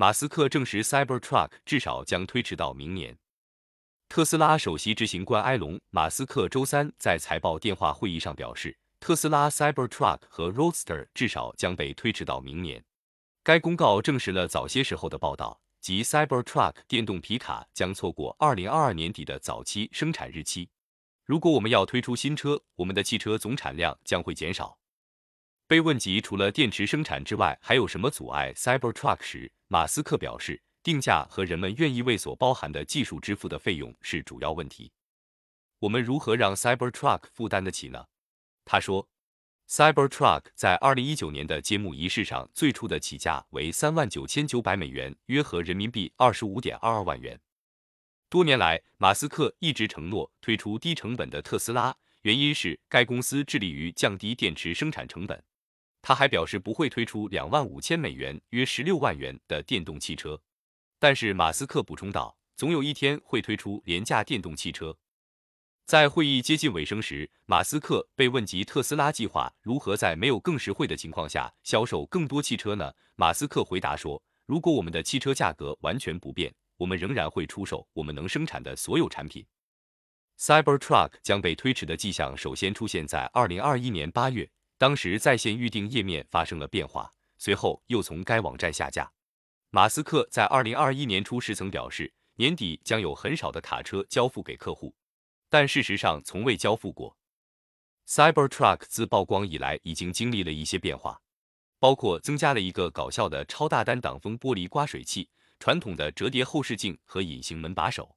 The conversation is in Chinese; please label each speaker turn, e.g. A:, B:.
A: 马斯克证实 Cybertruck 至少将推迟到明年。特斯拉首席执行官埃隆·马斯克周三在财报电话会议上表示，特斯拉 Cybertruck 和 Roadster 至少将被推迟到明年。该公告证实了早些时候的报道，即 Cybertruck 电动皮卡将错过2022年底的早期生产日期。如果我们要推出新车，我们的汽车总产量将会减少。被问及除了电池生产之外还有什么阻碍 Cybertruck 时，马斯克表示。定价和人们愿意为所包含的技术支付的费用是主要问题。我们如何让 Cybertruck 负担得起呢？他说，Cybertruck 在2019年的揭幕仪式上最初的起价为3万9900美元，约合人民币25.22万元。多年来，马斯克一直承诺推出低成本的特斯拉，原因是该公司致力于降低电池生产成本。他还表示不会推出2万5000美元，约16万元的电动汽车。但是马斯克补充道，总有一天会推出廉价电动汽车。在会议接近尾声时，马斯克被问及特斯拉计划如何在没有更实惠的情况下销售更多汽车呢？马斯克回答说：“如果我们的汽车价格完全不变，我们仍然会出售我们能生产的所有产品。” Cybertruck 将被推迟的迹象首先出现在2021年8月，当时在线预订页面发生了变化，随后又从该网站下架。马斯克在二零二一年初时曾表示，年底将有很少的卡车交付给客户，但事实上从未交付过。Cybertruck 自曝光以来已经经历了一些变化，包括增加了一个搞笑的超大单挡风玻璃刮水器、传统的折叠后视镜和隐形门把手。